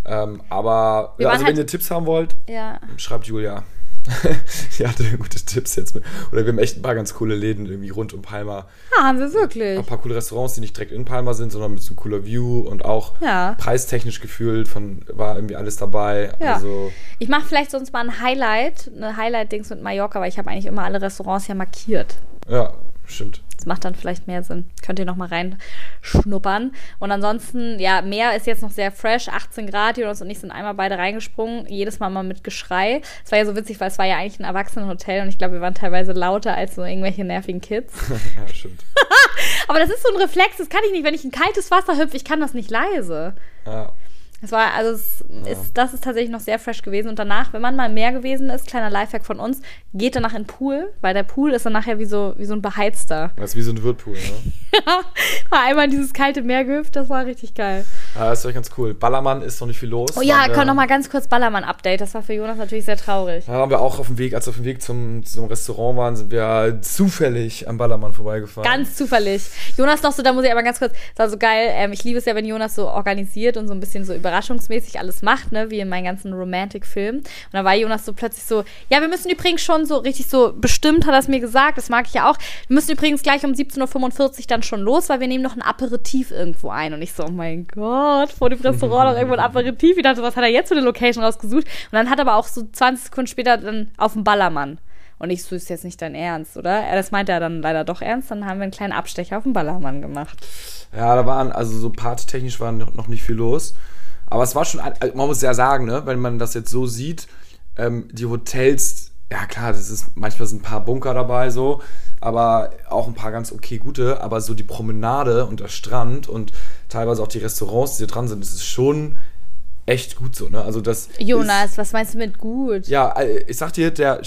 Ähm, aber also, halt, wenn ihr Tipps haben wollt, ja. schreibt Julia. die hatte gute Tipps jetzt mit. Oder wir haben echt ein paar ganz coole Läden irgendwie rund um Palma. Ja, haben wir wirklich. Ein paar coole Restaurants, die nicht direkt in Palma sind, sondern mit so cooler View und auch ja. preistechnisch gefühlt von war irgendwie alles dabei. Ja. Also, ich mache vielleicht sonst mal ein Highlight, eine Highlight-Dings mit Mallorca, weil ich habe eigentlich immer alle Restaurants ja markiert. Ja, stimmt. Das macht dann vielleicht mehr Sinn. Könnt ihr noch mal reinschnuppern. Und ansonsten, ja, Meer ist jetzt noch sehr fresh. 18 Grad. Jonas und ich sind einmal beide reingesprungen. Jedes Mal mal mit Geschrei. Es war ja so witzig, weil es war ja eigentlich ein Erwachsenenhotel und ich glaube, wir waren teilweise lauter als so irgendwelche nervigen Kids. ja, stimmt. Aber das ist so ein Reflex, das kann ich nicht. Wenn ich in kaltes Wasser hüpfe, ich kann das nicht leise. Ja. Es war, also es ja. ist, das ist tatsächlich noch sehr fresh gewesen. Und danach, wenn man mal mehr gewesen ist, kleiner Lifehack von uns, geht danach in den Pool, weil der Pool ist dann nachher wie so, wie so ein beheizter. Das ist wie so ein Whirlpool, ne? ja, war einmal in dieses kalte Meer gehüpft, das war richtig geil. Ja, das ist echt ganz cool. Ballermann ist noch nicht viel los. Oh ja, komm noch mal ganz kurz Ballermann-Update. Das war für Jonas natürlich sehr traurig. Da waren wir auch auf dem Weg, als wir auf dem Weg zum, zum Restaurant waren, sind wir zufällig am Ballermann vorbeigefahren. Ganz zufällig. Jonas noch so, da muss ich aber ganz kurz, das war so geil. Ähm, ich liebe es ja, wenn Jonas so organisiert und so ein bisschen so überraschungsmäßig alles macht, ne, wie in meinen ganzen Romantic-Filmen. Und da war Jonas so plötzlich so, ja, wir müssen übrigens schon so richtig so bestimmt, hat er es mir gesagt, das mag ich ja auch. Wir müssen übrigens gleich um 17.45 Uhr dann schon los, weil wir nehmen noch ein Aperitif irgendwo ein. Und ich so, oh mein Gott, vor dem Restaurant noch irgendwo ein Aperitif. Ich dachte, was hat er jetzt für eine Location rausgesucht? Und dann hat er aber auch so 20 Sekunden später dann auf dem Ballermann. Und ich so, ist jetzt nicht dein Ernst, oder? Das meinte er dann leider doch ernst. Dann haben wir einen kleinen Abstecher auf dem Ballermann gemacht. Ja, da waren, also so partitechnisch war noch nicht viel los. Aber es war schon, also man muss ja sagen, ne, wenn man das jetzt so sieht, ähm, die Hotels, ja klar, das ist, manchmal sind ein paar Bunker dabei so, aber auch ein paar ganz okay gute, aber so die Promenade und der Strand und teilweise auch die Restaurants, die hier dran sind, das ist schon echt gut so, ne? Also das Jonas, ist, was meinst du mit gut? Ja, äh, ich sag dir, der,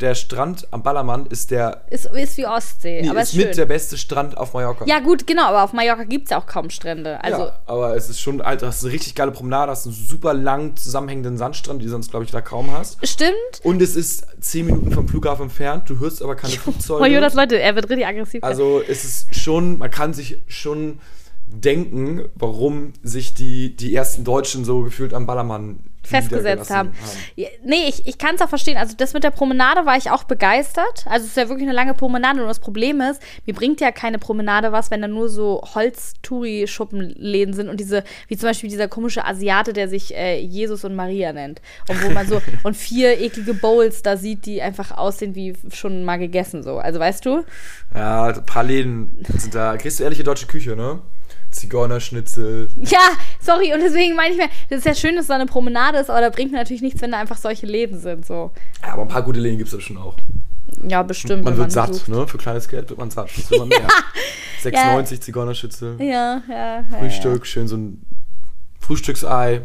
der Strand am Ballermann ist der. Ist, ist wie Ostsee, nee, aber ist, ist mit der beste Strand auf Mallorca. Ja, gut, genau, aber auf Mallorca gibt es ja auch kaum Strände. Also ja, aber es ist schon, Alter, das ist eine richtig geile Promenade, hast einen super lang zusammenhängenden Sandstrand, die du sonst, glaube ich, da kaum hast. Stimmt. Und es ist zehn Minuten vom Flughafen entfernt, du hörst aber keine Flugzeuge. Oh, Jonas, Leute, er wird richtig aggressiv. Also es ist schon, man kann sich schon denken, warum sich die, die ersten Deutschen so gefühlt am Ballermann festgesetzt haben. haben. Nee, ich, ich kann es auch verstehen. Also das mit der Promenade war ich auch begeistert. Also es ist ja wirklich eine lange Promenade. Und das Problem ist, mir bringt ja keine Promenade was, wenn da nur so Holz-Touri-Schuppenläden sind und diese, wie zum Beispiel dieser komische Asiate, der sich äh, Jesus und Maria nennt. Und wo man so, und vier eklige Bowls da sieht, die einfach aussehen wie schon mal gegessen so. Also weißt du? Ja, ein paar Läden sind da. Kriegst du ehrliche deutsche Küche, ne? Zigeunerschnitzel. Ja, sorry, und deswegen meine ich mir, das ist ja schön, dass da eine Promenade ist, aber da bringt natürlich nichts, wenn da einfach solche Läden sind. So. Ja, aber ein paar gute Läden gibt es da schon auch. Ja, bestimmt. Man wird man satt, sucht. ne? Für kleines Geld wird man satt. Das will man mehr. 6,90 ja. Zigeunerschützel. Ja, ja. Frühstück, ja. schön so ein Frühstücksei,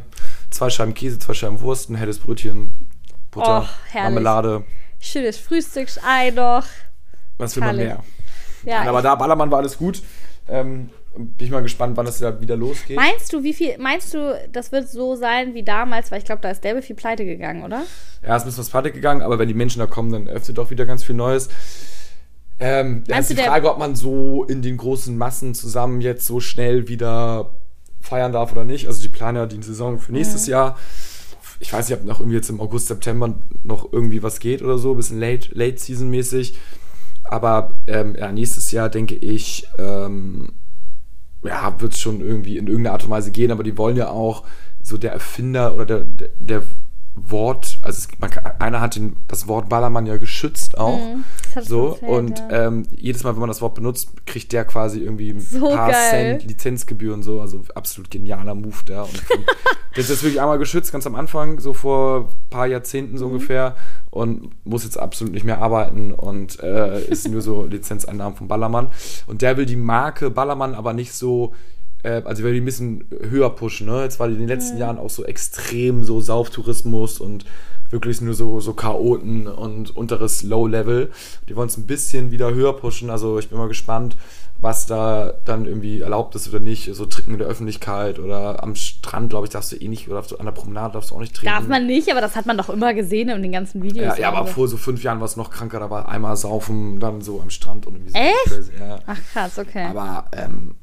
zwei Scheiben Käse, zwei Scheiben Wurst, ein helles Brötchen, Butter, oh, Marmelade. Schönes Frühstücksei doch. Was will man mehr? Ja, aber da Ballermann war alles gut. Ähm, bin ich mal gespannt, wann das ja wieder losgeht. Meinst du, wie viel, meinst du, das wird so sein wie damals, weil ich glaube, da ist derbe viel pleite gegangen, oder? Ja, es ist was pleite gegangen, aber wenn die Menschen da kommen, dann öffnet doch wieder ganz viel Neues. Ähm, da ist die Frage, ob man so in den großen Massen zusammen jetzt so schnell wieder feiern darf oder nicht. Also die planen ja die Saison für nächstes mhm. Jahr. Ich weiß nicht, ob noch irgendwie jetzt im August, September noch irgendwie was geht oder so, bisschen late, late season mäßig. Aber ähm, ja, nächstes Jahr denke ich, ähm, ja, wird es schon irgendwie in irgendeiner Art und Weise gehen, aber die wollen ja auch so der Erfinder oder der, der, der Wort, also es, man, einer hat den, das Wort Ballermann ja geschützt auch. Mm, so erzählt, und ja. ähm, jedes Mal, wenn man das Wort benutzt, kriegt der quasi irgendwie ein so paar geil. Cent Lizenzgebühren so, also absolut genialer Move da. Und das ist wirklich einmal geschützt, ganz am Anfang, so vor ein paar Jahrzehnten so mm. ungefähr und muss jetzt absolut nicht mehr arbeiten und äh, ist nur so Lizenzeinnahmen von Ballermann. Und der will die Marke Ballermann aber nicht so äh, also wir die ein bisschen höher pushen. Ne? Jetzt war die in den letzten mhm. Jahren auch so extrem so Sauftourismus und wirklich nur so, so Chaoten und unteres Low-Level. Die wollen es ein bisschen wieder höher pushen. Also ich bin mal gespannt, was da dann irgendwie erlaubt ist oder nicht. So trinken in der Öffentlichkeit oder am Strand, glaube ich, darfst du eh nicht, oder an der Promenade darfst du auch nicht trinken. Darf man nicht, aber das hat man doch immer gesehen in den ganzen Videos. Ja, ja aber vor so fünf Jahren war es noch kranker, da war einmal saufen, dann so am Strand und irgendwie so. Echt? Ja. Ach krass, okay. Aber, ähm,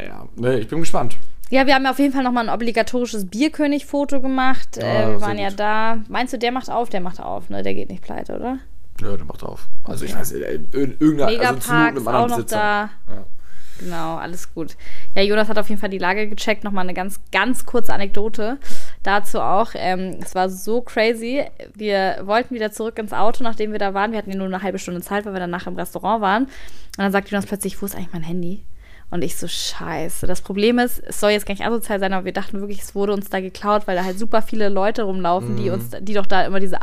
ja, ne, ich bin gespannt. Ja, wir haben ja auf jeden Fall nochmal ein obligatorisches Bierkönig-Foto gemacht. Ja, äh, wir waren ja da. Meinst du, der macht auf? Der macht auf, ne? Der geht nicht pleite, oder? Ja, der macht auf. Also ich weiß ey, ir- irgendeiner, also Megapark mit ist auch noch Besitzer. da. Ja. Genau, alles gut. Ja, Jonas hat auf jeden Fall die Lage gecheckt. Nochmal eine ganz, ganz kurze Anekdote dazu auch. Ähm, es war so crazy. Wir wollten wieder zurück ins Auto, nachdem wir da waren. Wir hatten ja nur eine halbe Stunde Zeit, weil wir danach im Restaurant waren. Und dann sagt Jonas plötzlich, wo ist eigentlich mein Handy? Und ich so, scheiße. Das Problem ist, es soll jetzt gar nicht asozial sein, aber wir dachten wirklich, es wurde uns da geklaut, weil da halt super viele Leute rumlaufen, Mhm. die uns, die doch da immer diese,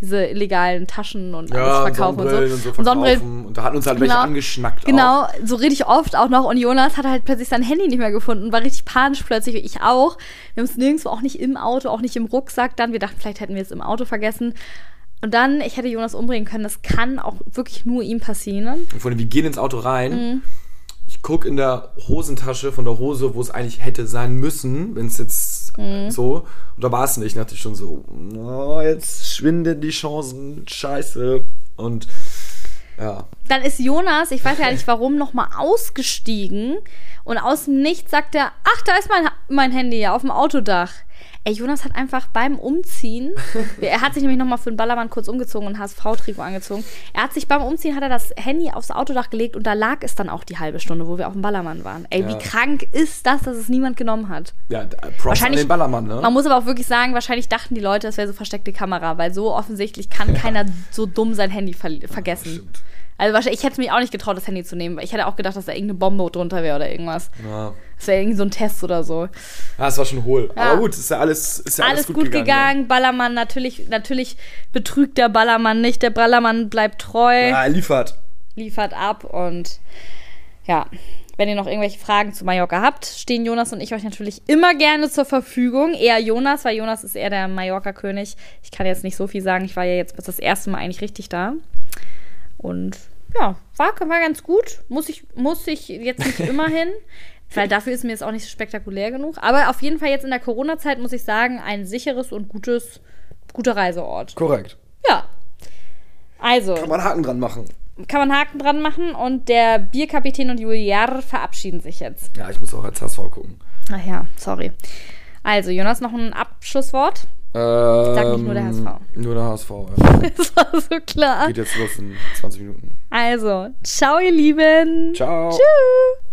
diese illegalen Taschen und alles Ja, und verkaufen und so. Und so verkaufen. Und da hatten uns halt welche Genau. angeschnackt auch. Genau, so richtig oft auch noch. Und Jonas hat halt plötzlich sein Handy nicht mehr gefunden, war richtig panisch plötzlich. Ich auch. Wir haben es nirgendwo, auch nicht im Auto, auch nicht im Rucksack dann. Wir dachten, vielleicht hätten wir es im Auto vergessen. Und dann, ich hätte Jonas umbringen können. Das kann auch wirklich nur ihm passieren. Und von dem, wir gehen ins Auto rein. Mhm. Ich gucke in der Hosentasche von der Hose, wo es eigentlich hätte sein müssen, wenn es jetzt Mhm. so. Und da war es nicht. Da dachte ich schon so, oh, jetzt schwinden die Chancen. Scheiße. Und ja. Dann ist Jonas, ich weiß ja nicht warum, nochmal ausgestiegen. Und aus dem Nichts sagt er, ach, da ist mein, mein Handy ja auf dem Autodach. Ey, Jonas hat einfach beim Umziehen, er hat sich nämlich nochmal für den Ballermann kurz umgezogen und HSV-Trikot angezogen. Er hat sich beim Umziehen, hat er das Handy aufs Autodach gelegt und da lag es dann auch die halbe Stunde, wo wir auf dem Ballermann waren. Ey, Ja. wie krank ist das, dass es niemand genommen hat? Ja, d- Props an Wahrscheinlich- den Ballermann, ne? Man muss aber auch wirklich sagen, wahrscheinlich dachten die Leute, es wäre so versteckte Kamera, weil so offensichtlich kann keiner so dumm sein Handy ver vergessen. stimmt. Also wahrscheinlich, ich hätte mich auch nicht getraut, das Handy zu nehmen, weil ich hätte auch gedacht, dass da irgendeine Bombe drunter wäre oder irgendwas. Ja. Das wäre irgendwie so ein Test oder so. Ja, es war schon hohl. Ja. Aber gut, ist ja alles, ist ja Alles, gut, gegangen. ne? Ballermann, natürlich, natürlich betrügt der Ballermann nicht. Der Ballermann bleibt treu, Ja, er liefert. liefert ab und ja. Wenn ihr noch irgendwelche Fragen zu Mallorca habt, stehen Jonas und ich euch natürlich immer gerne zur Verfügung. Eher Jonas, weil Jonas ist eher der Mallorca-König. Ich kann jetzt nicht so viel sagen. Ich war ja jetzt das erste Mal eigentlich richtig da. Und ja, war, war ganz gut. Muss ich, muss ich jetzt nicht immer hin. Weil dafür ist mir jetzt auch nicht so spektakulär genug. Aber auf jeden Fall jetzt in der Corona-Zeit muss ich sagen, ein sicheres und gutes, guter Reiseort. Korrekt. Ja. Also, Kann man Haken dran machen. kann man Haken dran machen und der Bierkapitän und Juliar verabschieden sich jetzt. Ja, ich muss auch als HSV gucken. Ach ja, sorry. Also, Jonas, noch ein Abschlusswort? Sag nicht nur der HSV. Nur der HSV, ja. Das war so klar. Geht jetzt los in 20 Minuten. Also, ciao, ihr Lieben. Ciao. Tschüss.